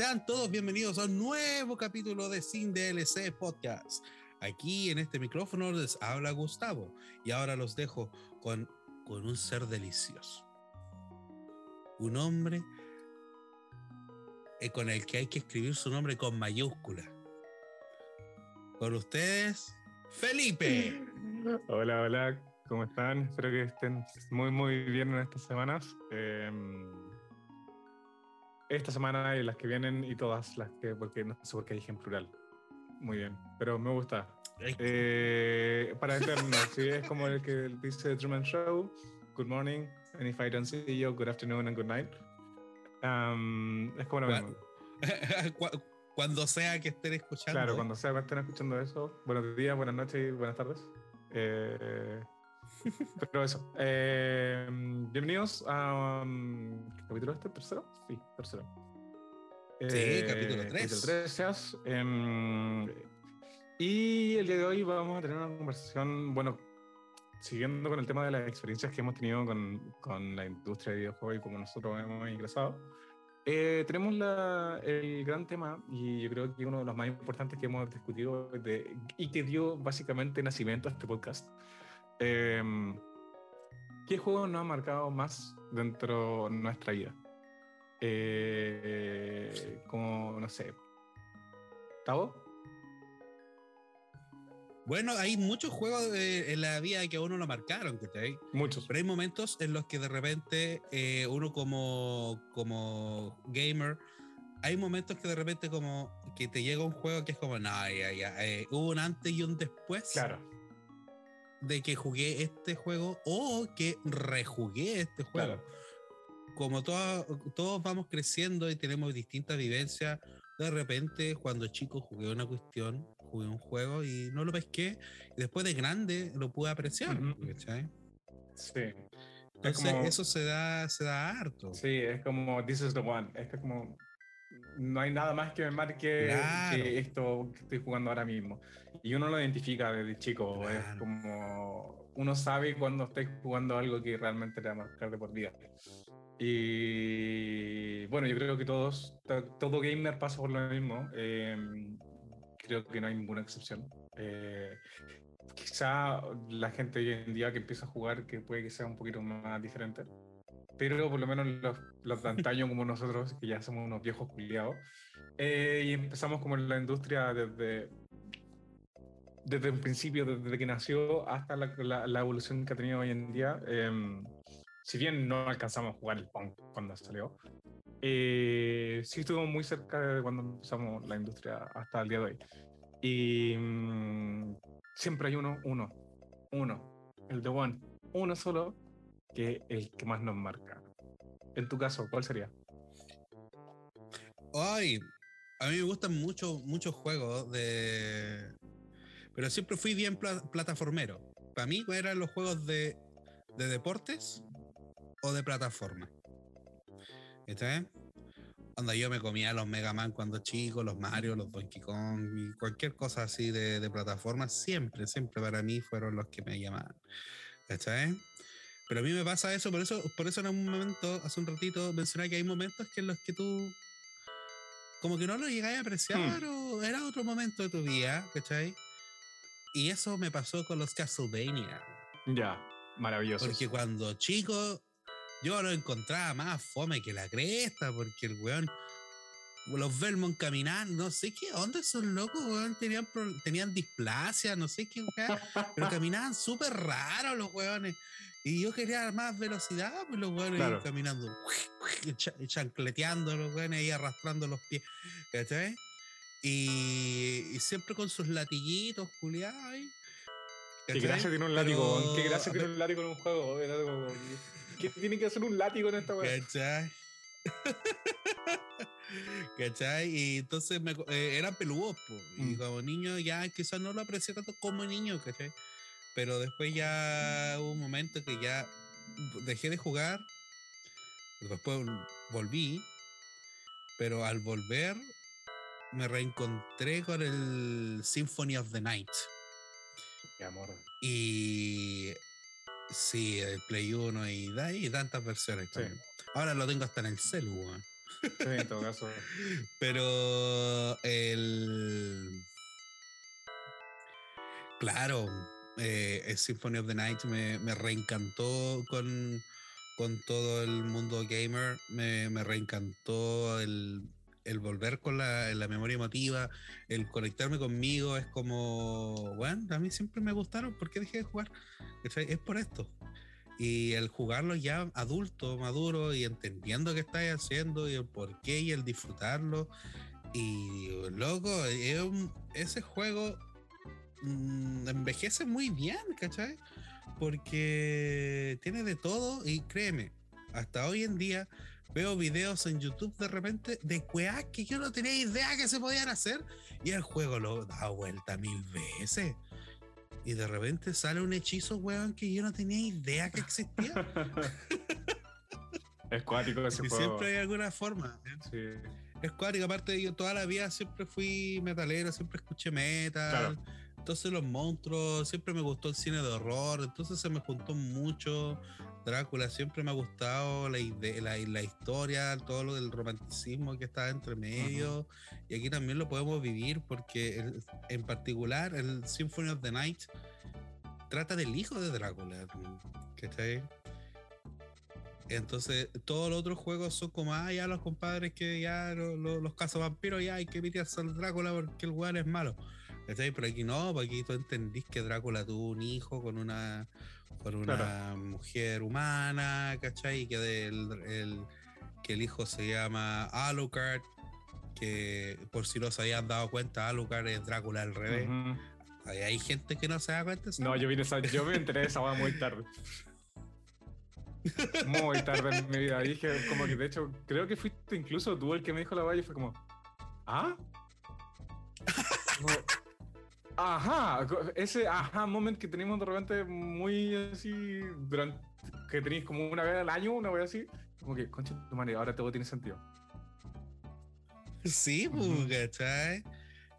Sean todos bienvenidos a un nuevo capítulo de Sin DLC Podcast. Aquí en este micrófono les habla Gustavo y ahora los dejo con, con un ser delicioso. Un hombre eh, con el que hay que escribir su nombre con mayúscula. Con ustedes, Felipe. Hola, hola, ¿cómo están? Espero que estén muy, muy bien en estas semanas. Eh, esta semana y las que vienen y todas las que, porque no sé por qué dije en plural. Muy bien, pero me gusta. Eh, para entendernos, sí, es como el que dice Truman Show, Good morning, and if I don't see you, good afternoon and good night. Um, es como lo mismo. Cuando sea que estén escuchando. Claro, cuando sea que estén escuchando eso. Buenos días, buenas noches y buenas tardes. Eh, pero eso. Eh, bienvenidos a. Um, ¿Qué capítulo este? ¿Tercero? Sí, tercero. Sí, eh, capítulo 3. Capítulo 3, eh, y el día de hoy vamos a tener una conversación, bueno, siguiendo con el tema de las experiencias que hemos tenido con, con la industria de videojuegos y como nosotros hemos ingresado. Eh, tenemos la, el gran tema, y yo creo que uno de los más importantes que hemos discutido de, y que dio básicamente nacimiento a este podcast. Eh, ¿Qué juego nos ha marcado más dentro de nuestra vida? Eh, como, no sé. ¿Tavo? Bueno, hay muchos juegos en la vida que a uno lo marcaron, ¿cachai? Muchos. Pero hay momentos en los que de repente eh, uno como, como gamer, hay momentos que de repente como que te llega un juego que es como, no, ya, ya, eh, hubo un antes y un después. Claro. De que jugué este juego o que rejugué este juego. Como todos vamos creciendo y tenemos distintas vivencias, de repente cuando chico jugué una cuestión, jugué un juego y no lo pesqué, y después de grande lo pude apreciar. Sí. Entonces eso se da, se da harto. Sí, es como This is the one. Es como no hay nada más que me marque que esto que estoy jugando ahora mismo. Y uno lo identifica desde chico. Es como uno sabe cuando estáis jugando algo que realmente te va a marcar de por vida. Y bueno, yo creo que todos, todo gamer pasa por lo mismo. Em, creo que no hay ninguna excepción. Eh, quizá la gente hoy en día que empieza a jugar, que puede que sea un poquito más diferente, pero por lo menos los, los de antaño como nosotros, que ya somos unos viejos culiados, eh, y empezamos como en la industria desde, desde el principio, desde que nació hasta la, la, evolución que ha tenido hoy en día. Eh, si bien no alcanzamos a jugar el punk cuando salió, eh, sí estuvo muy cerca de cuando empezamos la industria hasta el día de hoy. Y mm, siempre hay uno, uno, uno, el de One, uno solo, que el que más nos marca. En tu caso, ¿cuál sería? Ay, a mí me gustan mucho, muchos juegos de... Pero siempre fui bien plataformero. Para mí eran los juegos de, de deportes o de plataforma. ¿Está Cuando yo me comía los Mega Man cuando chico, los Mario, los Donkey Kong y cualquier cosa así de, de plataforma, siempre, siempre para mí fueron los que me llamaban. ¿Está Pero a mí me pasa eso, por eso, por eso en un momento, hace un ratito, mencioné que hay momentos que en los que tú como que no lo llegáis a apreciar hmm. o era otro momento de tu vida, ¿cachai? Y eso me pasó con los Castlevania. Ya, maravilloso. Porque cuando chico yo lo encontraba más fome que la cresta, porque el weón, los Belmont caminando, no sé qué onda esos locos, weón, tenían, tenían displasia, no sé qué, weón, pero caminaban súper raros los weones. Y yo quería más velocidad, pues los weones iban caminando, chancleteando los weones y arrastrando los pies, ¿cachai? Y, siempre con sus latillitos, culiados. Qué gracia tiene un látigo, qué gracia tiene un látigo en un juego. ¿Qué tiene que hacer un látigo en esta weá? ¿Cachai? ¿Cachai? Y entonces me, eh, eran peludos, y mm. como niño ya quizás no lo aprecié tanto como niño, ¿cachai? Pero después ya hubo un momento que ya dejé de jugar, después volví, pero al volver me reencontré con el Symphony of the Night. Qué amor. Y Sí, el Play 1 y, y tantas versiones. Ahora lo tengo hasta en el celu, Sí, en todo caso. Pero el. Claro, eh, Symphony of the Night me, me reencantó con, con todo el mundo gamer. Me, me reencantó el, el volver con la, la memoria emotiva, el conectarme conmigo. Es como, bueno, a mí siempre me gustaron. ¿Por qué dejé de jugar? Es por esto. Y el jugarlo ya adulto, maduro y entendiendo qué estáis haciendo y el por qué y el disfrutarlo. Y loco, ese juego mm, envejece muy bien, ¿cachai? Porque tiene de todo y créeme, hasta hoy en día veo videos en YouTube de repente de cueas que yo no tenía idea que se podían hacer y el juego lo da vuelta mil veces y de repente sale un hechizo, weón, que yo no tenía idea que existía. es cuático ese y siempre hay alguna forma. ¿eh? Sí. Es cuático, aparte yo toda la vida siempre fui metalero, siempre escuché metal. Entonces los monstruos, siempre me gustó el cine de horror, entonces se me juntó mucho. Drácula siempre me ha gustado la, la, la historia, todo lo del romanticismo que está entre medio. Y aquí también lo podemos vivir porque en particular el Symphony of the Night trata del hijo de Drácula. ¿Cachai? Entonces, todos los otros juegos son como, ah, ya los compadres que ya los casos vampiros, ya hay que meterse al Drácula porque el weón es malo. ¿Cachai? Pero aquí no, aquí tú entendís que Drácula tuvo un hijo con una con una mujer humana, ¿cachai? Y que, el, que el hijo se llama Alucard, que por si no se habían dado cuenta, Alucard es Drácula al revés. hay, gente que no se da cuenta. No, yo, vine yo me enteré de esa muy tarde. muy tarde en mi vida. Dije, como que de hecho, creo que fuiste incluso tú el que me dijo la valle y fue como, ¿ah? Ajá, ese ajá moment que tenemos de repente muy así, durante, que tenéis como una vez al año, una vez así, como que, concha tu madre, ahora todo tiene sentido. Sí, pues, ¿cachai?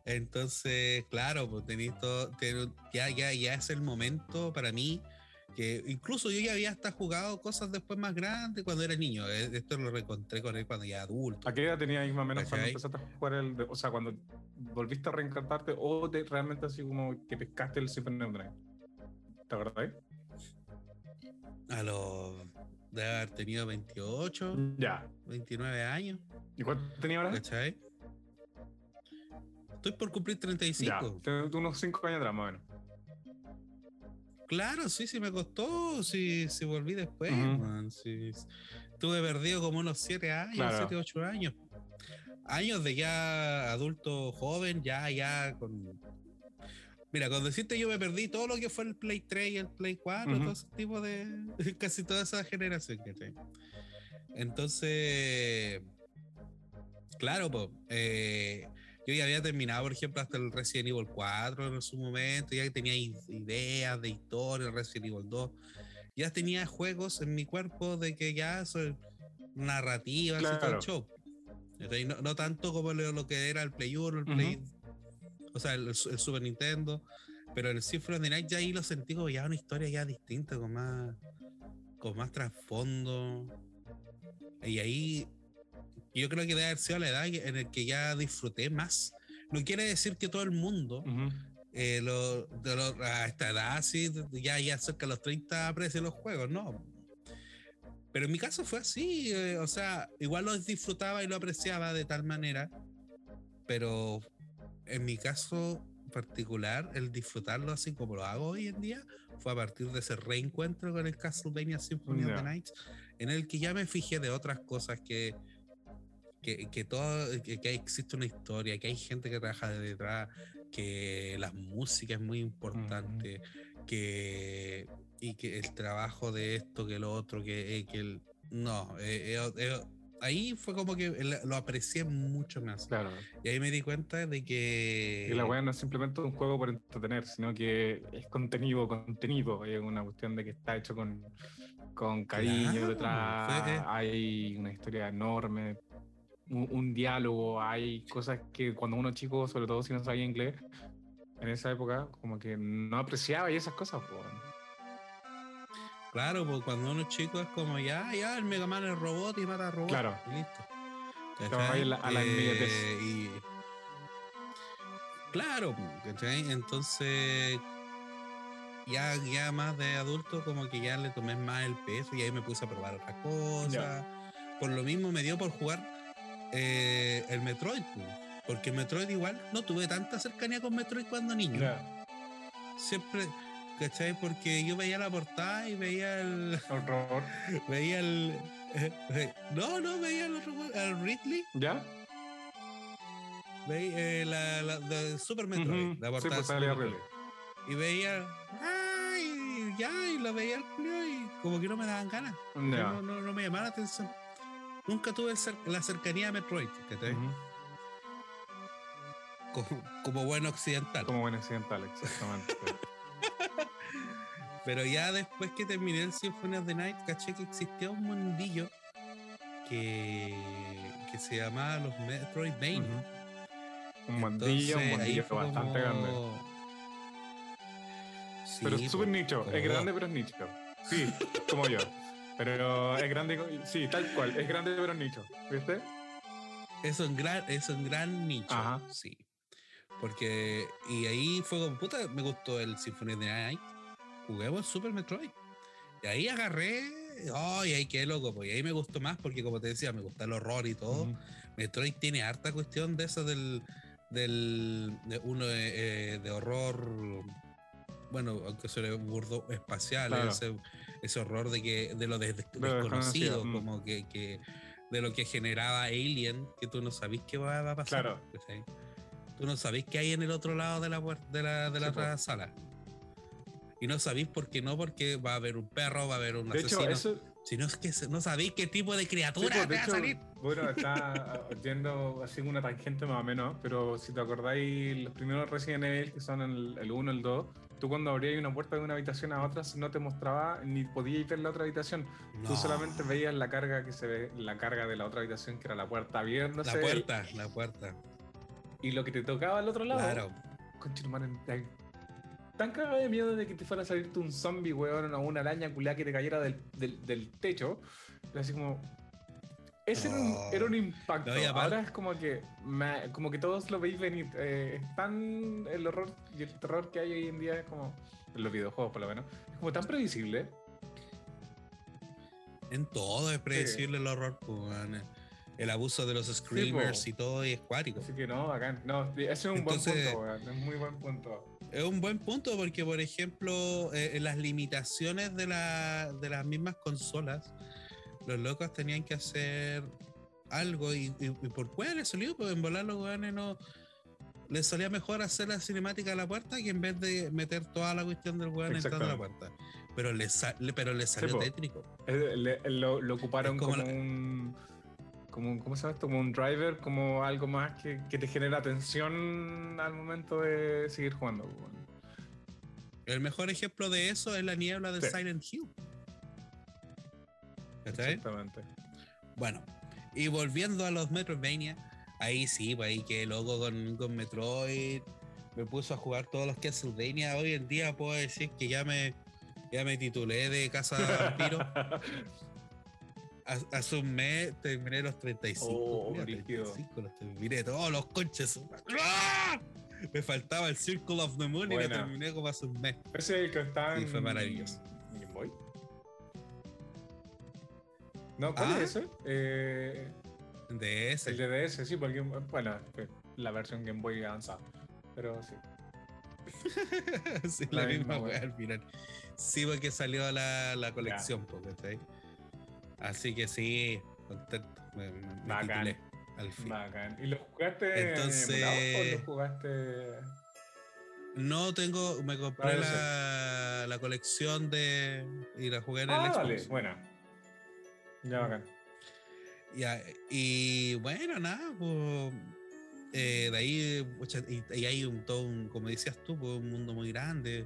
Entonces, claro, pues tenéis todo, ya, ya, ya es el momento para mí que incluso yo ya había hasta jugado cosas después más grandes cuando era niño. Eh, esto lo reencontré con él cuando ya adulto. ¿A qué edad tenías más o menos cuando empezaste a jugar el, o sea, cuando volviste a reencantarte o te, realmente así como que pescaste el Super of ¿Te acordás? A los de haber tenido 28, ya. 29 años. ¿Y cuánto tenía ahora? ¿Cachai? Estoy por cumplir 35. Ya, unos 5 años atrás más o menos. Claro, sí, sí me costó, sí, sí volví después, sí. Tuve perdido como unos 7 años, 7, 8 años. Años de ya adulto joven, ya, ya con... Mira, cuando deciste yo me perdí todo lo que fue el Play 3 y el Play 4, todo ese tipo de... casi toda esa generación que tengo. Entonces, claro, pues, eh, yo ya había terminado, por ejemplo, hasta el Resident Evil 4 en su momento, ya tenía ideas de historia, Resident Evil 2, ya tenía juegos en mi cuerpo de que ya soy narrativa, claro. show. No, no, tanto como lo, que era el Play 1, el Play, o sea, el, Super Nintendo, pero el Symphony of the Night ya ahí lo sentí como ya una historia ya distinta, con más, con más trasfondo. Y ahí yo creo que debe haber sido la edad en la que ya disfruté más. No quiere decir que todo el mundo eh, a esta edad, así, ya, ya cerca de los 30 aprecia los juegos, no. Pero en mi caso fue así, eh, o sea, igual lo disfrutaba y lo apreciaba de tal manera, pero en mi caso particular, el disfrutarlo así como lo hago hoy en día, fue a partir de ese reencuentro con el Castlevania Symphony of the Night, en el que ya me fijé de otras cosas que que, que todo, que, existe una historia, que hay gente que trabaja detrás, que la música es muy importante, que y que el trabajo de esto, que lo otro, que, eh, que el, no, eh, eh, ahí fue como que lo aprecié mucho más. Claro. Y ahí me di cuenta de que... Y la weá no es simplemente un juego por entretener, sino que es contenido, contenido, es una cuestión de que está hecho con, con cariño detrás, hay una historia enorme, un, diálogo, hay cosas que cuando uno chico, sobre todo si no sabía inglés, en esa época, como que no apreciaba y esas cosas. Pues. Claro, pues cuando uno chico es como ya, ya, el Mega Man es robot y mata robot. Claro. Y listo. Vas a a la- a. Eh, y- Claro, ¿cachai? Entonces, ya, ya más de adulto, como que ya le tomé más el peso y ahí me puse a probar otras cosas. Por lo mismo me dio por jugar eh, el Metroid, pues, porque Metroid igual no tuve tanta cercanía con Metroid cuando niño. Siempre, ¿cachai? Porque yo veía la portada y veía el. horror. Veía el. no, no, veía el otro al Ridley. ¿Ya? Veía eh, la, la de Super Metroid. La Sí, portada pues de salía Super horrible. Metroid. Y veía. ¡Ay! Ya, y lo veía el Julio y como que no me daban ganas. No, no, no me llamaba la atención. Nunca tuve la cercanía a Metroid, ¿cachai? Ujú. como, como buen occidental. Como buen occidental, exactamente. Pero ya después que terminé el Symphony of the Night, caché que existía un mundillo que, que se llamaba los Metroidvania. Ujú. Un mundillo, un mundillo bastante como- grande. Sí, Pero po, súper nicho. como Es grande, pero es nicho. Sí, como yo. Pero es grande, sí, tal cual. Es grande, pero nicho. ¿Viste? Es un gran, es un gran nicho. Ajá. Sí. Porque, y ahí fue como, puta, me gustó el Symphony of the Night. Juguemos Super Metroid. Y ahí agarré, oh, y ahí qué loco, pues. Y ahí me gustó más porque, como te decía, me gusta el horror y todo. Metroid tiene harta cuestión de eso del, del de uno de, eh, de horror, bueno, aunque suene burdo espacial, Claro. ese, ese horror de que de lo des- Lo desconocido, mm. como que, que de lo que generaba Alien, que tú no sabís qué va, va a pasar. Claro. ¿cachai? Tú no sabís qué hay en el otro lado de la de la, de la Sí, otra po. sala. Y no sabéis por qué no, porque va a haber un perro, va a haber un De hecho, asesino. eso. Sino es que no sabéis qué tipo de sí, criatura pues, de va a hecho, salir. bueno, está yendo así una tangente más o menos, pero si te acordáis, los primeros Resident Evil, que son el, el 1, el 2, tú cuando abrías una puerta de una habitación a otra, no te mostraba ni podías ver la otra habitación. Tú solamente veías la carga que se ve, la carga de la otra habitación, que era la puerta abriéndose. La puerta, la puerta. Y lo que te tocaba al otro lado. Claro. Concha, hermano, tan, tan cagado de miedo de que te fuera a salirte un zombie, weón, o una araña culiada que te cayera del, del, del techo. Era así como. Ese era, un, era un impacto. No, Ahora es como que. me- como que todos lo veis venir. Eh, es tan. El horror y el terror que hay hoy en día es como. En los videojuegos, por lo menos. Es como tan previsible. En todo es predecible el horror, pues. El abuso de los screamers y todo y es cuático. Así que no, bacán. No, ese es un Entonces- buen punto. Es muy buen punto. Es un buen punto porque, por ejemplo, eh, las limitaciones de, la- de las mismas consolas, los locos tenían que hacer algo y, y- y por cuál les salió, pues en volar los weones no. Les salía mejor hacer la cinemática a la puerta que en vez de meter toda la cuestión del weón entrando a la puerta. Pero les, pero les salió po. tétrico. Eh, le- lo, lo ocuparon Es como como, la- un. Como un, ¿Cómo se llama esto? Como un driver, como algo más que, que te genera tensión al momento de seguir jugando. El mejor ejemplo de eso es la niebla de Sí. Silent Hill. Exactamente. Bueno, y volviendo a los Metroidvania, ahí sí, pues ahí que loco con, con Metroid. Me puso a jugar todos los Castlevania. Hoy en día puedo decir que ya me, ya me titulé de Casa Vampiro. Hace un mes terminé los 35. Oh, mira, brígido. 35 los terminé todos los conches. ¡Ah! Me faltaba el Circle of the Moon y lo terminé como hace un mes. Ese es el que está Sí, en. fue maravilloso. No, ¿cuál Ah. es ese? Eh, ese. el de DS, sí, porque. Bueno, la versión Game Boy avanzada. Pero sí. sí, la, La misma misma wea al final. Sí, porque salió la, la colección, po, ¿cachai? Así que sí, contento. Me, Bacán. titulé al fin. Bacán. ¿Y lo jugaste Entonces- emulado o lo jugaste.? No tengo, me compré la, la colección de. y la jugué en el Ah, Xbox. vale, buena. Ya, bacán. Ya, y bueno, nada, pues. eh, de ahí, y hay un, todo un, como decías tú, pues, un mundo muy grande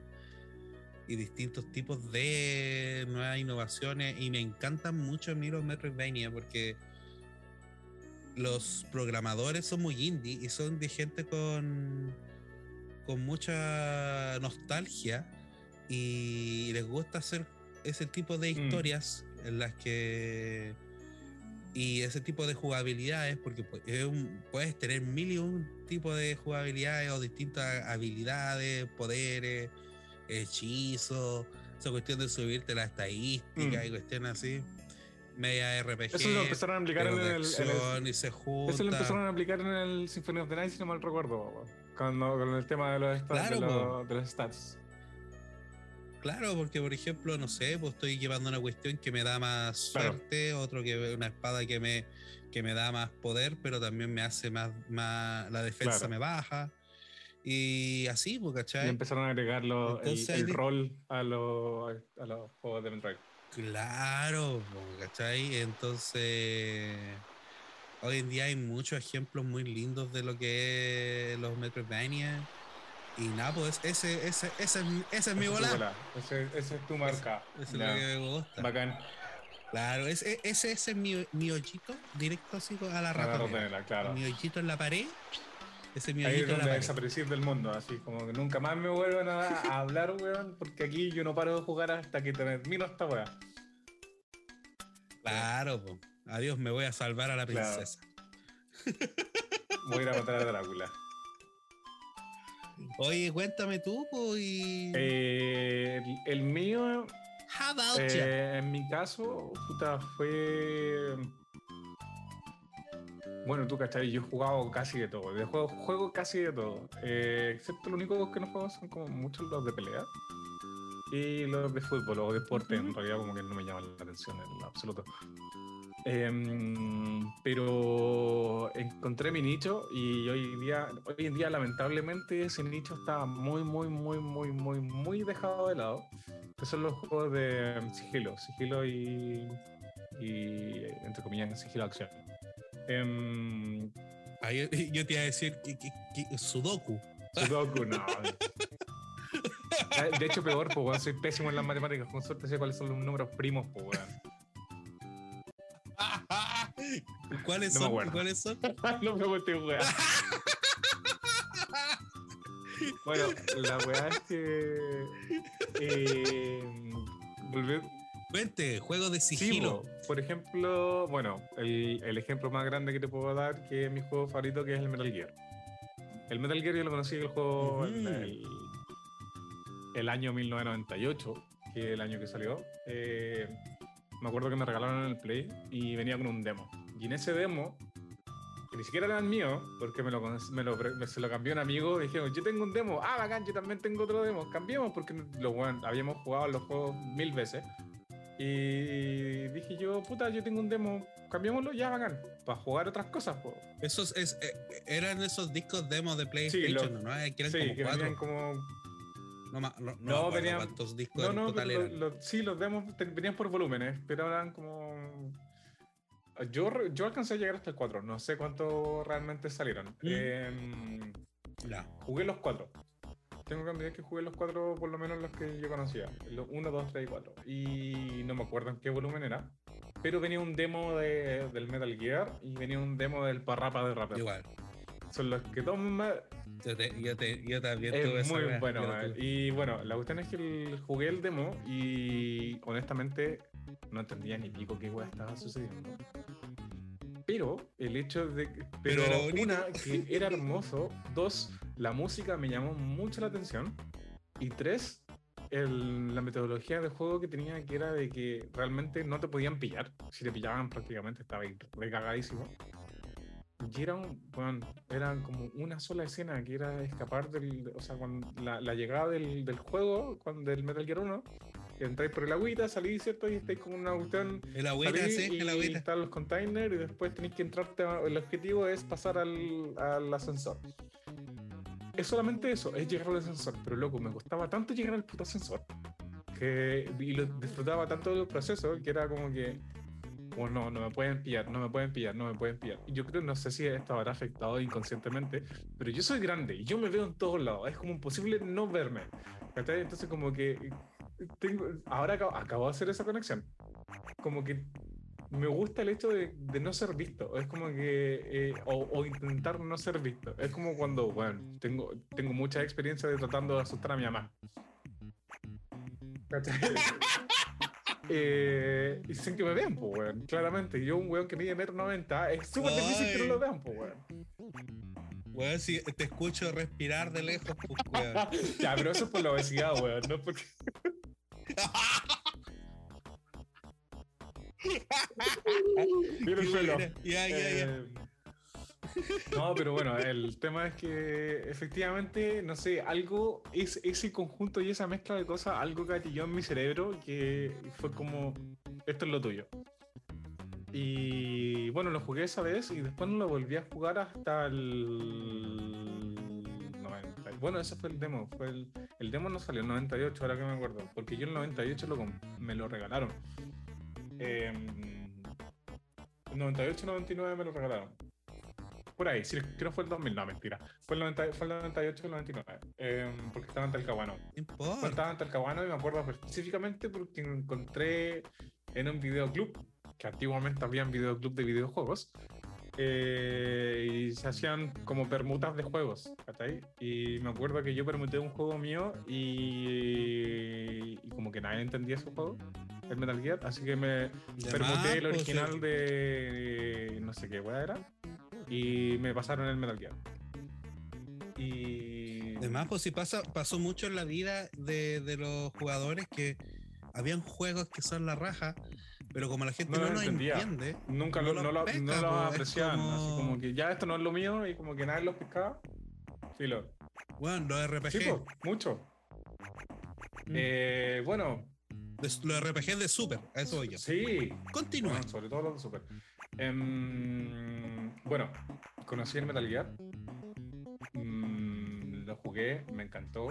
y distintos tipos de nuevas innovaciones. Y me encantan mucho a mí los Metroidvania porque los programadores son muy indie y son de gente con, con mucha nostalgia y les gusta hacer ese tipo de Mm. historias en las que Y ese tipo de jugabilidades, porque puedes tener mil y un tipo de jugabilidades o distintas habilidades, poderes, hechizos, esa cuestión de subirte la estadística Mm. y cuestiones así, media RPG. Eso lo empezaron a aplicar en el, el- y se junta. Eso lo empezaron a aplicar en el Symphony of the Night, si no mal recuerdo, cuando, con el tema de los, stats, Claro, de, los, de los stats. Claro, porque por ejemplo, no sé, pues estoy llevando una cuestión que me da más Claro. suerte, otro que una espada que me, que me da más poder, pero también me hace más, más la defensa Claro. me baja. Y así, pues, Y ¿cachai? empezaron a agregarlo el, Entonces, el di- rol a, los a los juegos de Metroid. Claro, pues, ¿cachai? Entonces, hoy en día hay muchos ejemplos muy lindos de lo que es los Metroidvania. Y nada, pues ese, ese, ese, es mi- ese es mi bola, Ese, ese es tu marca. Eso es lo que me gusta. Bacán. Claro, ese, ese, ese es mi, mi hoyito directo así a la ratonera. claro. Mi hoyito en la pared. Ese es mi Ahí es donde pared. desaparecer del mundo, así como que nunca más me vuelvan a, a hablar, weón, porque aquí yo no paro de jugar hasta que termino esta weá. Claro, po. adiós, me voy a salvar a la Claro. princesa. Voy a ir a matar a Drácula. Oye, cuéntame tú, pues, y... Eh, el, el mío, How about eh, en mi caso, puta, fue. Bueno, tú cachai, yo he jugado casi de todo. De juego, juego casi de todo. Eh, excepto lo único que no juego son como muchos los de pelea. Y los de fútbol o deporte, en realidad como que no me llaman la atención en absoluto. Em, pero encontré mi nicho y hoy día, hoy en día lamentablemente ese nicho está muy, muy, muy, muy, muy, muy dejado de lado. Que son los juegos de sigilo, sigilo y, y entre comillas, sigilo acción. Em, Ah, yo, yo te iba a decir que, que- que- Sudoku. Sudoku, no. De hecho, peor, pues, weón, soy pésimo en las matemáticas. Con suerte sé cuáles son los números primos, pues, weón. ¿Cuáles No son? acuerdo. ¿Cuáles son? no me guste, weón. Bueno, la weá es que. Eh, volver. Cuente, juego de sigilo. po. por ejemplo, bueno, el, el ejemplo más grande que te puedo dar, que es mi juego favorito, que es el Metal Gear. El Metal Gear yo lo conocí el juego el, el año 1998, que es el año que salió. Eh, me acuerdo que me regalaron el Play y venía con un demo. Y en ese demo, que ni siquiera era el mío, porque me lo, me lo, me- se lo cambió un amigo, dijeron, yo tengo un demo, ah, bacán, yo también tengo otro demo, cambiemos, porque lo, bueno, habíamos jugado los juegos mil veces. Y dije yo, puta, yo tengo un demo, cambiémoslo, ya bacán, para jugar otras cosas, po. Esos es, eh, eran esos discos demos de PlayStation, lo- ¿no? Eh, Que eran Sí, como que cuatro. venían como No, no, no, No, venían- cuántos discos No, en no, total pero eran. lo- lo- sí, los demos venían por volúmenes, pero eran como... Yo, yo alcancé a llegar hasta el 4, no sé cuántos realmente salieron. Em, Ya. jugué los 4. Tengo que admitir que jugué los 4, por lo menos los que yo conocía. 1, 2, 3 y 4. Y no me acuerdo en qué volumen era. Pero venía un demo de- del Metal Gear y venía un demo del Parrapa de Rapper. Igual. Son los que dos más... Yo, te- yo, te- yo también Es esa muy wea, bueno. yo tuve. Y bueno, la cuestión es que el- jugué el demo y honestamente no entendía ni pico qué weá estaba sucediendo. Pero el hecho de que. Pero una, que era hermoso. Dos, la música me llamó mucho la atención. Y tres, el- la metodología del juego que tenía que era de que realmente no te podían pillar. Si te pillaban prácticamente estaba ahí recagadísimo. Y era un, bueno, eran como una sola escena que era escapar del, o sea, cuando la, la llegada del, del juego, cuando del Metal Gear 1, que entráis por el agüita, salís, ¿cierto? Y estáis con una cuestión, El agüita, sí, y el agüita. están los containers y después tenéis que entrar, el objetivo es pasar al, al ascensor. Es solamente eso, es llegar al ascensor, pero loco, me costaba tanto llegar al puto ascensor que y lo disfrutaba tanto del proceso que era como que como no, no me pueden pillar, no me pueden pillar, no me pueden pillar. Yo creo, no sé si esto habrá afectado inconscientemente, pero yo soy grande y yo me veo en todos lados. Es como imposible no verme. Entonces como que tengo, ahora acabo, acabo de hacer esa conexión. Como que me gusta el hecho de, de no ser visto. Es como que, eh, o, o intentar no ser visto. Es como cuando, bueno, tengo, tengo mucha experiencia de tratando de asustar a mi mamá. ¿Cachai? eh, y sin que me vean, pues, weón. Claramente, yo, un weón que mide metro noventa, es súper difícil que no lo vean, pues, weón. Weón, si te escucho respirar de lejos, pues, weón. ya, pero eso es por la obesidad, weón, no porque. Mira el suelo. Ya, ya, ya. Eh, no, pero bueno, el tema es que efectivamente, no sé, algo, es, ese conjunto y esa mezcla de cosas, algo gatilló en mi cerebro que fue como, esto es lo tuyo. Y bueno, lo jugué esa vez y después no lo volví a jugar hasta el 90. Bueno, ese fue el demo. Fue el, el demo no salió en 98, ahora que me acuerdo. Porque yo en el 98 lo, me lo regalaron. Em, en 98 99 me lo regalaron. Por ahí, si no fue el 2000, no, mentira. Fue el, 90 fue el 98 o el 99. em, porque estaba en Talcahuano. Importa. estaba en Talcahuano y me acuerdo específicamente porque encontré en un videoclub, que antiguamente había un videoclub de videojuegos, eh, y se hacían como permutas de juegos, ¿cachai? Y me acuerdo que yo permuté un juego mío y, y como que nadie entendía ese juego, el Metal Gear, así que me De permuté más, el pues, original de no sé qué weá era, y me pasaron el Metal Gear. Y... Además, pues si pasa, pasó mucho en la vida de, de los jugadores que habían juegos que son la raja, pero como la gente No entendía. entiende, Nunca no lo, no lo, pesca, no lo po, es apreciaban, así como- que ya esto no es lo mío y como que nadie lo pescaba. Filo. bueno, los RPG, Sí, po, mucho. Mm. Eh, bueno, de- los RPG de Super, a eso voy yo. sí. Continúa. Bueno, sobre todo los de Super. Em, bueno, conocí el Metal Gear. Mm, lo jugué, me encantó.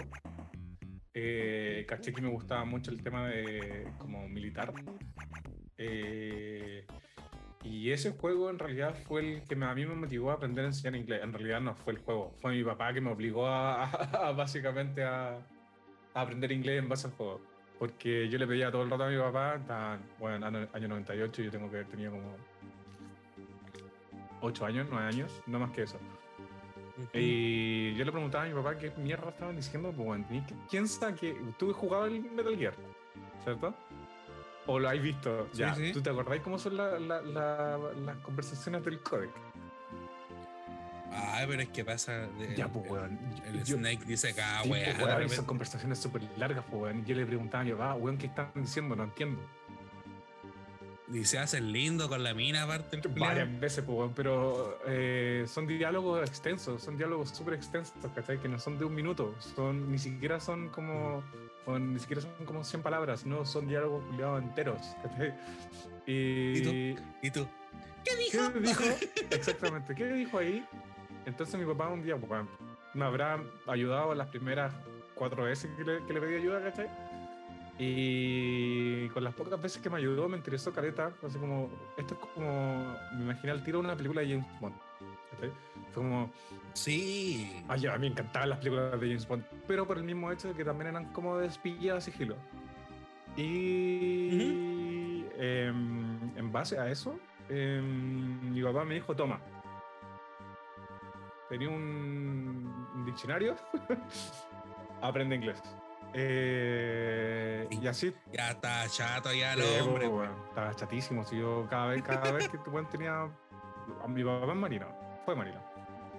Eh, caché que me gustaba mucho el tema de como militar. Eh, y ese juego en realidad fue el que a mí me motivó a aprender a enseñar inglés. En realidad no fue el juego, fue mi papá que me obligó a, a- básicamente a, a aprender inglés en base al juego. Porque yo le pedía todo el rato a mi papá, estaba, bueno, año 98, yo tengo que haber tenido como 8 años, 9 años, no más que eso. Ujú. Y yo le preguntaba a mi papá qué mierda estaban diciendo, pues bueno, tenés que- ¿quién sabe que tú has jugado el Metal Gear? ¿Cierto? ¿O lo has visto? Sí, ya, sí. ¿tú te acordáis cómo son la- la- la- las conversaciones del codec? Ay, pero es que pasa. de- Ya, pues, weón. El Yo- Snake dice acá, Sí, weá. pues, weón, son conversaciones súper largas, pues, weón. Y yo le preguntaba a mi papá, weón, ¿qué están diciendo? No entiendo. Y se hace lindo con la mina, aparte. Varias veces, pues, pero eh, son diálogos extensos, son diálogos súper extensos, ¿cachai? Que no son de un minuto, son, ni siquiera son como, ni siquiera son como 100 palabras, no, son diálogos culiados enteros, ¿cachai? Y, ¿Y tú? ¿Qué dijo? ¿Qué dijo? Exactamente, ¿qué dijo ahí? Entonces mi papá un día, pues, me habrá ayudado las primeras cuatro veces que le, que le pedí ayuda, ¿cachai? Y con las pocas veces que me ayudó me interesó caleta, así como, esto es como, me imaginé al tiro una película de James Bond. ¿cachai? Fue como, Sí. ay, a mí me encantaban las películas de James Bond, pero por el mismo hecho de que también eran como de espía sigilo. Y em, en base a eso, em, mi papá me dijo, toma, tenía un, un diccionario, aprende inglés. Eh, y así Ya está chato ya el eh, hombre. po, weón, estaba chatísimo. Si yo cada vez, cada vez que weón tenía. Mi papá es marino, fue marino.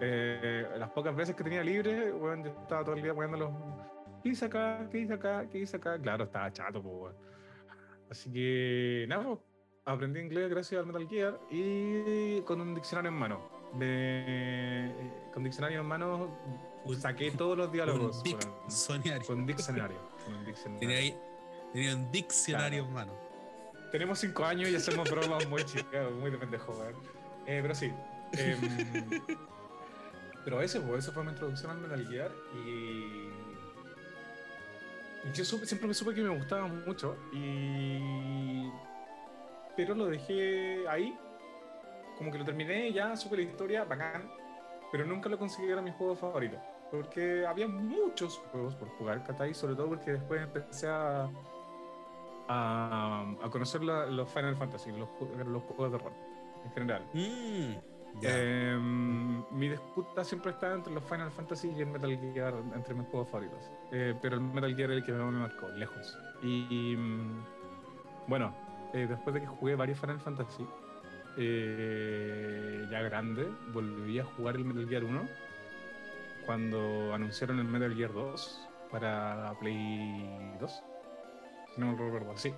Eh, las pocas veces que tenía libre, weón, yo estaba todo el día weando los. ¿Qué hice acá? ¿Qué hice acá? ¿Qué hice acá? Claro, estaba chato, pues. Así que, nada, po, aprendí inglés gracias al Metal Gear y con un diccionario en mano. De- con diccionario en mano saqué todos los diálogos. Un diccionario. Con diccionario. Con un diccionario. Tenía, ahí- tenía un diccionario en mano. Tenemos cinco años y hacemos bromas muy chicas, muy de pendejo. Eh, pero sí. em, pero ese, pues, esa fue mi introducción al Metal Gear y. y Yo supe- siempre me supe que me gustaba mucho y. Pero lo dejé ahí. Como que lo terminé, ya supe la historia, bacán. Pero nunca lo consideré mi juego favorito. Porque había muchos juegos por jugar, ¿cachai? Sobre todo porque después empecé a a, a conocer la- los Final Fantasy, los, los juegos de rol en general. Mm. Em, mi disputa siempre está entre los Final Fantasy y el Metal Gear, entre mis juegos favoritos. Eh, pero el Metal Gear es el que me marcó, lejos. Y, mm, Bueno, eh, después de que jugué varios Final Fantasy, eh, ya grande, volví a jugar el Metal Gear 1 cuando anunciaron el Metal Gear 2 para Play 2. Si no me recuerdo, sí.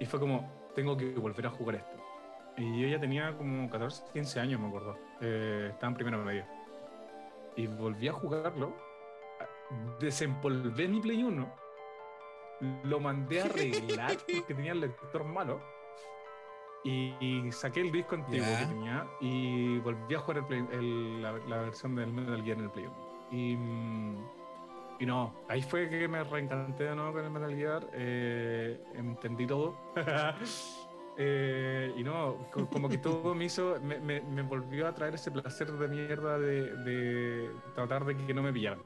Y fue como, tengo que volver a jugar esto. Y yo ya tenía como 14, 15 años, me acuerdo. Eh, estaba en primero medio. Y volví a jugarlo. Desempolvé mi Play 1. Lo mandé a arreglar porque tenía el lector malo. Y, saqué el disco antiguo que tenía y volví a jugar el Play- el- la, la versión del Metal Gear en el Play 1. Y, mm, y no, ahí fue que me reencanté de nuevo con el Metal Gear. eh, entendí todo. Eh, y no, co- como que todo me hizo, me, me- me volvió a traer ese placer de mierda de, de tratar de que no me pillaran.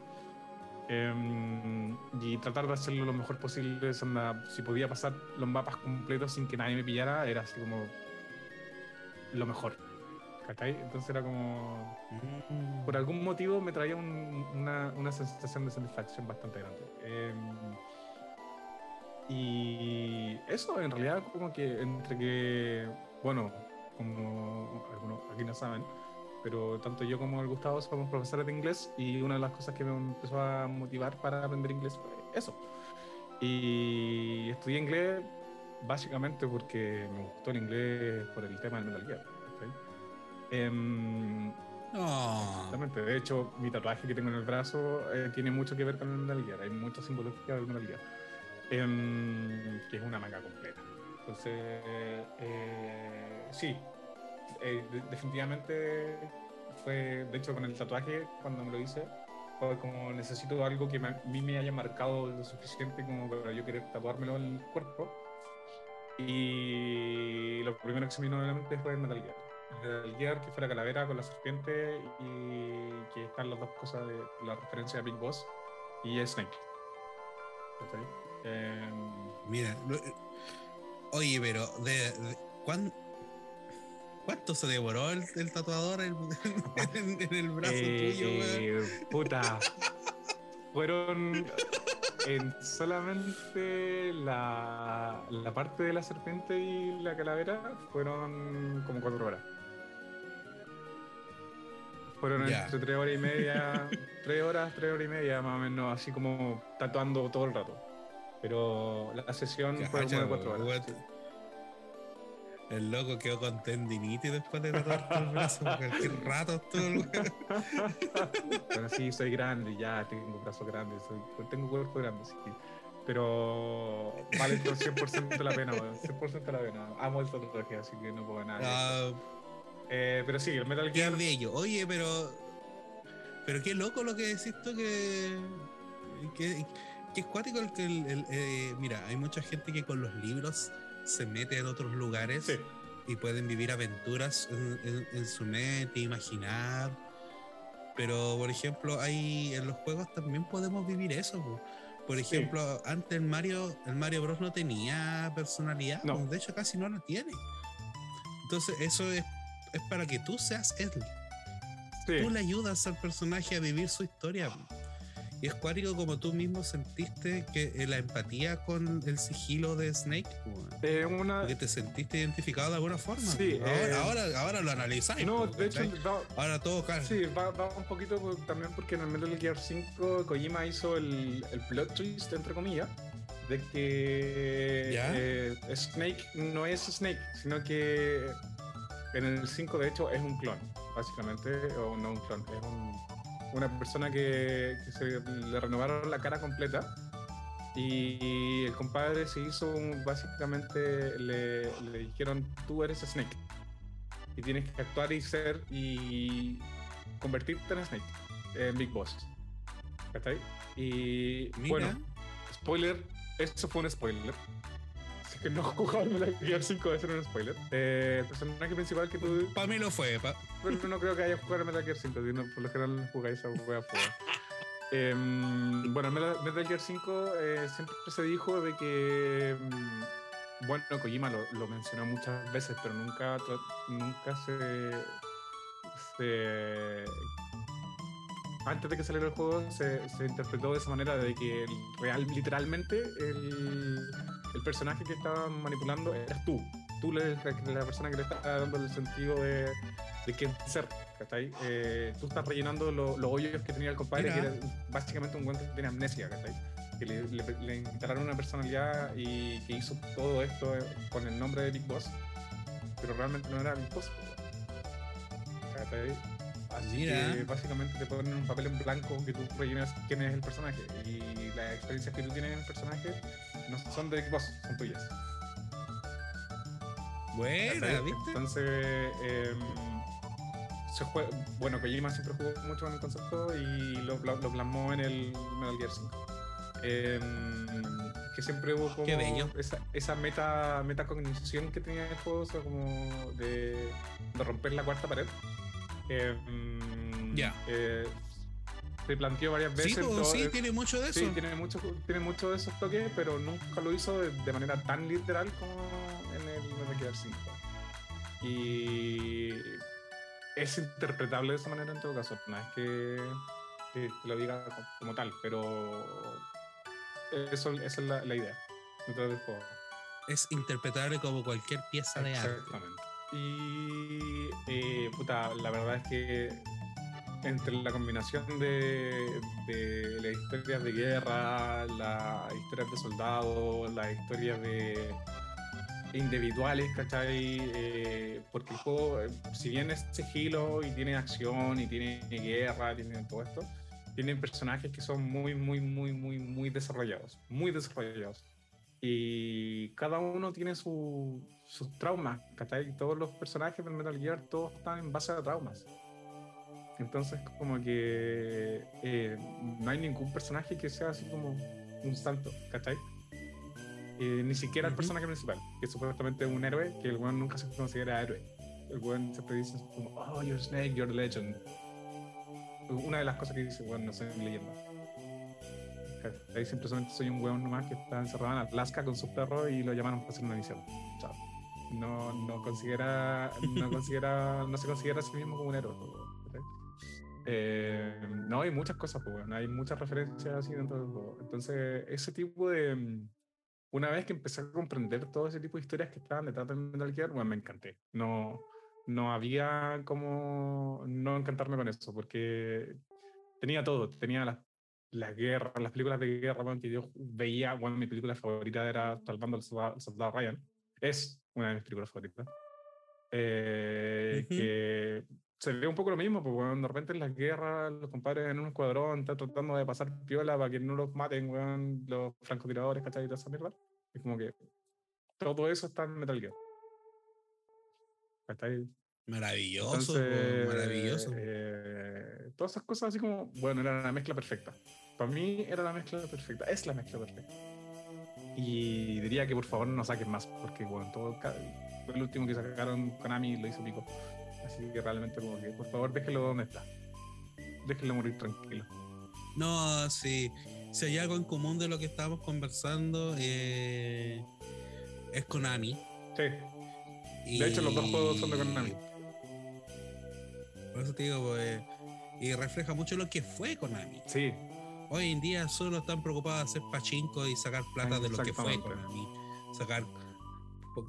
Em, y tratar de hacerlo lo mejor posible. onda, si podía pasar los mapas completos sin que nadie me pillara, era así como lo mejor. ¿Cachai? Entonces era como. Mm. Por algún motivo me traía un- una, una sensación de satisfacción bastante grande. Em, y eso, en realidad, como que entre que. Bueno, como algunos aquí no saben, pero tanto yo como el Gustavo somos profesores de inglés y una de las cosas que me empezó a motivar para aprender inglés fue eso. Y estudié inglés básicamente porque me gustó el inglés por el tema del Metal Gear. No. Exactamente. De hecho, mi tatuaje que tengo en el brazo eh, tiene mucho que ver con el Metal Gear. Hay mucha simbología del Metal Gear. Em, que es una manga completa. Entonces, eh, sí. Eh, de- definitivamente fue, de hecho, con el tatuaje, cuando me lo hice, fue como necesito algo que me- a mí me haya marcado lo suficiente como para yo querer tatuármelo en el cuerpo. Y lo primero que se me vino a la mente fue el Metal Gear. El Metal Gear, que fue la calavera con la serpiente y que están las dos cosas de la referencia a Big Boss y Snake. Em, Mira, oye, pero de, de- ¿cuán- ¿cuánto se devoró el, el tatuador en, en- en el brazo tuyo, weón? eh, puta. Fueron en solamente la, la parte de la serpiente y la calavera fueron como cuatro horas. Fueron entre tres horas y media, tres horas, tres horas y media más o menos, así como tatuando todo el rato. Pero la sesión fue como de cuatro horas. El loco quedó con tendinitis después de tatuarte el brazo. Cualquier rato estuvo el. Bueno, sí, soy grande, ya tengo brazos grandes, soy- tengo cuerpo grande, sí. Pero vale todo 100% la pena, weón, 100% la pena. Amo el tatuaje, así que no puedo nada. Ah, Eh, pero sí, el Metal qué Gear. bello. Oye, pero. Pero qué loco lo que decís tú que. que, que es cuático el que. el- el, eh, mira, hay mucha gente que con los libros se mete en otros lugares Sí, y pueden vivir aventuras en, en- en su mente, imaginar. Pero, por ejemplo, hay en los juegos también podemos vivir eso. po. Por ejemplo, antes el Mario, el Mario Bros no tenía personalidad, No. de hecho casi no la tiene. Entonces, eso es, es para que tú seas él. sí. Tú le ayudas al personaje a vivir su historia. Y es cuático como tú mismo sentiste que eh, la empatía con el sigilo de Snake, Eh, una. porque te sentiste identificado de alguna forma. Sí, eh, ahora, ahora, ahora lo analizáis. No, de hecho, ahora todo cae. sí, va, va un poquito también porque en el Metal Gear 5 Kojima hizo el, el plot twist, entre comillas, de que ¿Ya? eh, Snake no es Snake, sino que en el 5 de hecho es un clon, básicamente, o no un clon, es un- una persona que, que se le renovaron la cara completa y el compadre se hizo un- básicamente le, le dijeron tú eres Snake y tienes que actuar y ser y convertirte en Snake, en Big Boss. ¿Cachai? Y Mira. bueno, spoiler, eso fue un spoiler. Que no el Metal Gear 5 de ser un spoiler. Eh, el personaje principal que tú Para mí lo fue. pa- pero no creo que haya jugado Metal Gear 5, sino por lo general jugáis a wea fuera. Em, bueno, Metal, Metal Gear 5 eh, siempre se dijo de que. mm, bueno, Kojima lo, lo mencionó muchas veces, pero nunca, nunca se, se- Antes de que saliera el juego, se, se interpretó de esa manera de que el real, literalmente el, el personaje que estaban manipulando eras tú. Tú le- la, persona que le está dando el sentido de, de quién ser. ¿cachai? Eh, tú estás rellenando lo- los hoyos que tenía el compadre, Mira. que era básicamente un güey que tiene amnesia. ¿cachai? Que le, le, le instalaron una personalidad y que hizo todo esto eh, con el nombre de Big Boss, pero realmente no era Big Boss. Así Mira. que básicamente te ponen un papel en blanco que tú rellenas quién es el personaje y las experiencias que tú tienes en el personaje no son de Boss, son tuyas. Buena. ¿viste? Entonces, em, se juega, bueno, Kojima siempre jugó mucho con el concepto y lo, lo, lo plasmó en el Metal Gear 5. Em, que siempre hubo como Qué bello. esa, esa meta, metacognición que tenía el juego, o sea, como de, de romper la cuarta pared. Em, Ya. eh, se planteó varias veces. Sí, pues, todo- sí, eh, tiene mucho de eso. Sí, tiene mucho, tiene mucho de esos toques, pero nunca lo hizo de, de manera tan literal como en el Gear 5. Y es interpretable de esa manera en todo caso. No es que, que te lo diga co- como tal, pero eso, esa es la, la idea detrás del juego. Es interpretable como cualquier pieza de arte. Exactamente. Y eh, puta, la verdad es que entre la combinación de, de las historias de guerra, las historias de soldados, las historias de individuales, ¿cachai? Eh, porque el juego, eh, si bien es sigilo y tiene acción y tiene guerra, tiene todo esto, tiene personajes que son muy, muy, muy, muy, muy desarrollados, muy desarrollados. Y cada uno tiene su- sus traumas, ¿cachai? Todos los personajes del Metal Gear, todos están en base a traumas. Entonces, como que eh, no hay ningún personaje que sea así como un santo, ¿cachai? Eh, ni siquiera el personaje principal, que supuestamente es un héroe, que el weón nunca se considera héroe. El weón siempre dice como, oh, you're Snake, you're legend. Una de las cosas que dice, weón, no soy leyenda. ¿cachai? Simplemente soy un weón nomás que está encerrado en Alaska con su perro y lo llamaron para hacer una misión. Chao. No, no considera, no considera, no se considera a sí mismo como un héroe. ¿cachai? Eh, no, hay muchas cosas, pues, bueno, hay muchas referencias así dentro del juego. Entonces, ese tipo de. mm, Una vez que empecé a comprender todo ese tipo de historias que estaban detrás del Metal Gear, bueno, me encanté. No, no había como no encantarme con eso, porque tenía todo. Tenía las, las guerras, las películas de guerra bueno, que yo veía. Bueno, mi película favorita era Salvando al Soldado, Ryan. Es una de mis películas favoritas. Eh. Que se ve un poco lo mismo, porque de repente en las guerras, los compadres en un escuadrón están tratando de pasar piola para que no los maten, weón, los francotiradores, ¿cachai? Y toda esa mierda. Es como que todo eso está en Metal Gear. ¿Cachai? Maravilloso, po, Entonces, maravilloso. eh, todas esas cosas así como, bueno, era la mezcla perfecta. Para mí era la mezcla perfecta, es la mezcla perfecta. Y diría que por favor no saquen más, porque bueno, todo el último que sacaron Konami lo hizo pico. Así que realmente como que por favor déjenlo donde está. Déjenlo morir tranquilo. No, sí. Si hay algo en común de lo que estábamos conversando, eh, es Konami. Sí, De hecho, los dos juegos son de Konami. Por eso te digo, pues, y refleja mucho lo que fue Konami. sí, Hoy en día solo están preocupados de hacer pachinko y sacar plata de lo que fue. Konami. Sacar,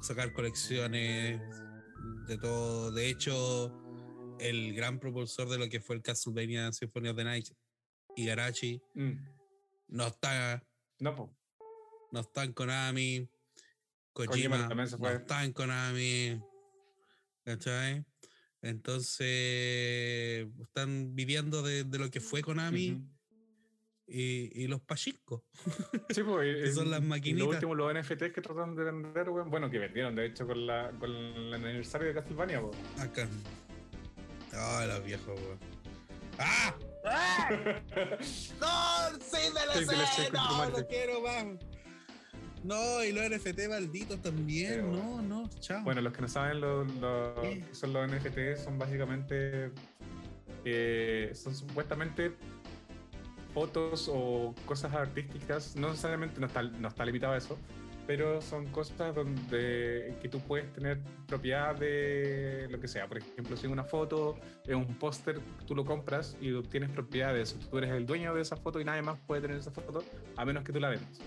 sacar colecciones de todo. De hecho, el gran propulsor de lo que fue el Castlevania Symphony of the Night, Igarashi, mm, no está, no, po. no está en Konami. Kojima Kojima no está en Konami. ¿Cachai? Entonces, están viviendo de, de lo que fue Konami Ujú. Y, y los pachincos. Sí, pues, Que son las y- y maquinitas. Lo último, los NFTs que tratan de vender, weón, bueno, que vendieron, de hecho, con, la, con el aniversario de Castlevania, po. Acá. Ah, los viejos, weón. ¡Ah! ¡No! ¡Sí, Sí, DLC, no, no quiero más! No, y los NFT malditos también. Pero- No, no, chao. Bueno, los que no saben lo, lo que son los NFT son básicamente eh, son supuestamente fotos o cosas artísticas, no necesariamente no está, no está limitado a eso, pero son cosas donde que tú puedes tener propiedad de lo que sea. Por ejemplo, si una foto es un póster, tú lo compras y obtienes propiedad de eso. Tú eres el dueño de esa foto y nadie más puede tener esa foto a menos que tú la vendas.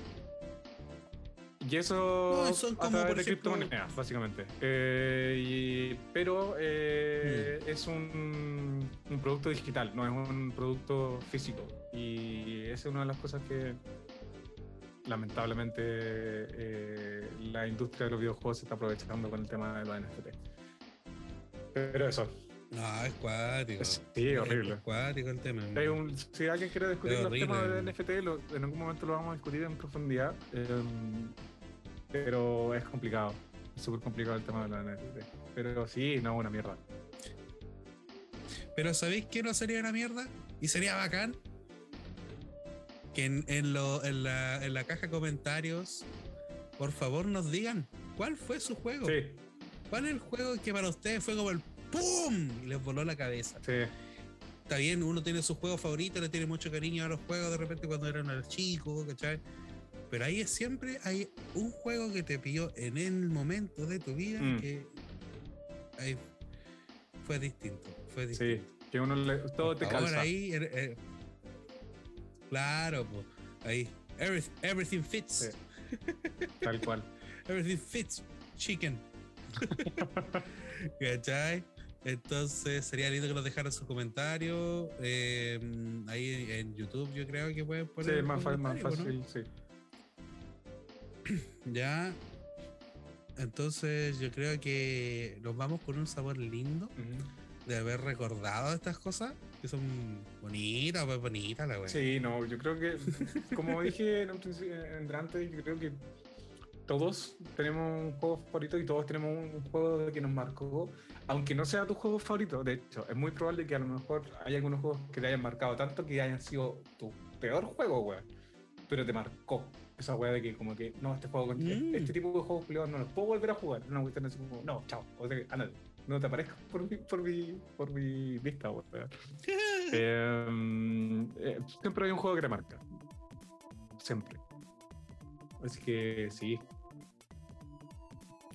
Y eso No, son a como, través por de ejemplo- criptomonedas, básicamente. Eh, y- pero eh, Mm. es un, un producto digital, no es un producto físico. Y esa es una de las cosas que lamentablemente eh, la industria de los videojuegos se está aprovechando con el tema de los NFT. Pero eso, No, es cuático. Sí, horrible. Es cuático el tema. hay un- si alguien quiere discutir los temas de. NFT, lo- en algún momento lo vamos a discutir en profundidad. Pero es complicado. Es súper complicado el tema de la NFT. Pero sí, no, una mierda. Pero ¿sabéis qué no sería una mierda? Y sería bacán. Que en, en lo- en la, en la caja de comentarios, por favor nos digan cuál fue su juego. Sí, ¿Cuál es el juego que para ustedes fue como el ¡PUM! y les voló la cabeza? sí. Está bien, uno tiene su juego favorito, le tiene mucho cariño a los juegos de repente cuando eran chicos, ¿cachai? Pero ahí es siempre hay un juego que te pilló en el momento de tu vida Mm. que ahí fue distinto. Fue Sí, distinto. que uno le, todo te calza. ahí, er- er- claro, pues, ahí. every- everything fits. Sí. Tal cual. Everything fits. Chicken. ¿Cachai? Entonces sería lindo que nos dejaran sus comentarios. eh, ahí en YouTube yo creo que pueden Sí, poner. es más, más fácil, sí. Ya. Entonces yo creo que nos vamos con un sabor lindo de haber recordado estas cosas que son bonitas, pues bonitas la wea. Sí, no, yo creo que, como dije en un principio, en antes, yo creo que todos tenemos un juego favorito y todos tenemos un juego que nos marcó, aunque no sea tu juego favorito. De hecho, es muy probable que a lo mejor hay algunos juegos que te hayan marcado tanto que hayan sido tu peor juego, weón. Pero te marcó esa weá de que, como que, no, este juego, Mm. este tipo de juegos culiados no los puedo volver a jugar. Una cuestión así como, no, chao, o sea, ándale, no te aparezcas por mi, por mi, por mi vista, weón. Eh, eh, siempre hay un juego que te marca. Siempre. Así que sí.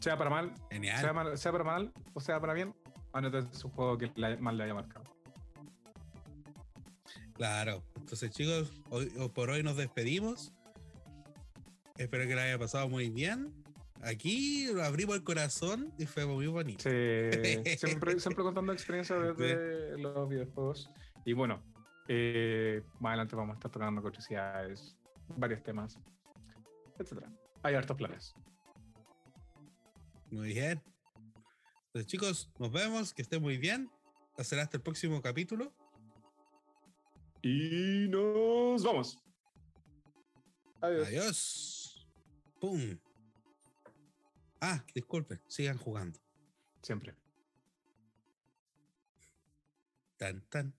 Sea para mal, Genial. sea, mal- sea para mal o sea para bien, anota su juego que la- más le haya marcado. Claro. Entonces, chicos, hoy, por hoy nos despedimos. Espero que les haya pasado muy bien. Aquí abrimos el corazón y fue muy bonito. Sí, siempre, siempre contando experiencias desde los videojuegos. Y bueno, eh, más adelante vamos a estar tocando curiosidades, varios temas, etcétera. Hay hartos planes. Muy bien. Entonces, chicos, nos vemos. Que estén muy bien. Será hasta el próximo capítulo. Y nos vamos. Adiós. Adiós. Pum. Ah, disculpen. Sigan jugando. Siempre. Tan, tan.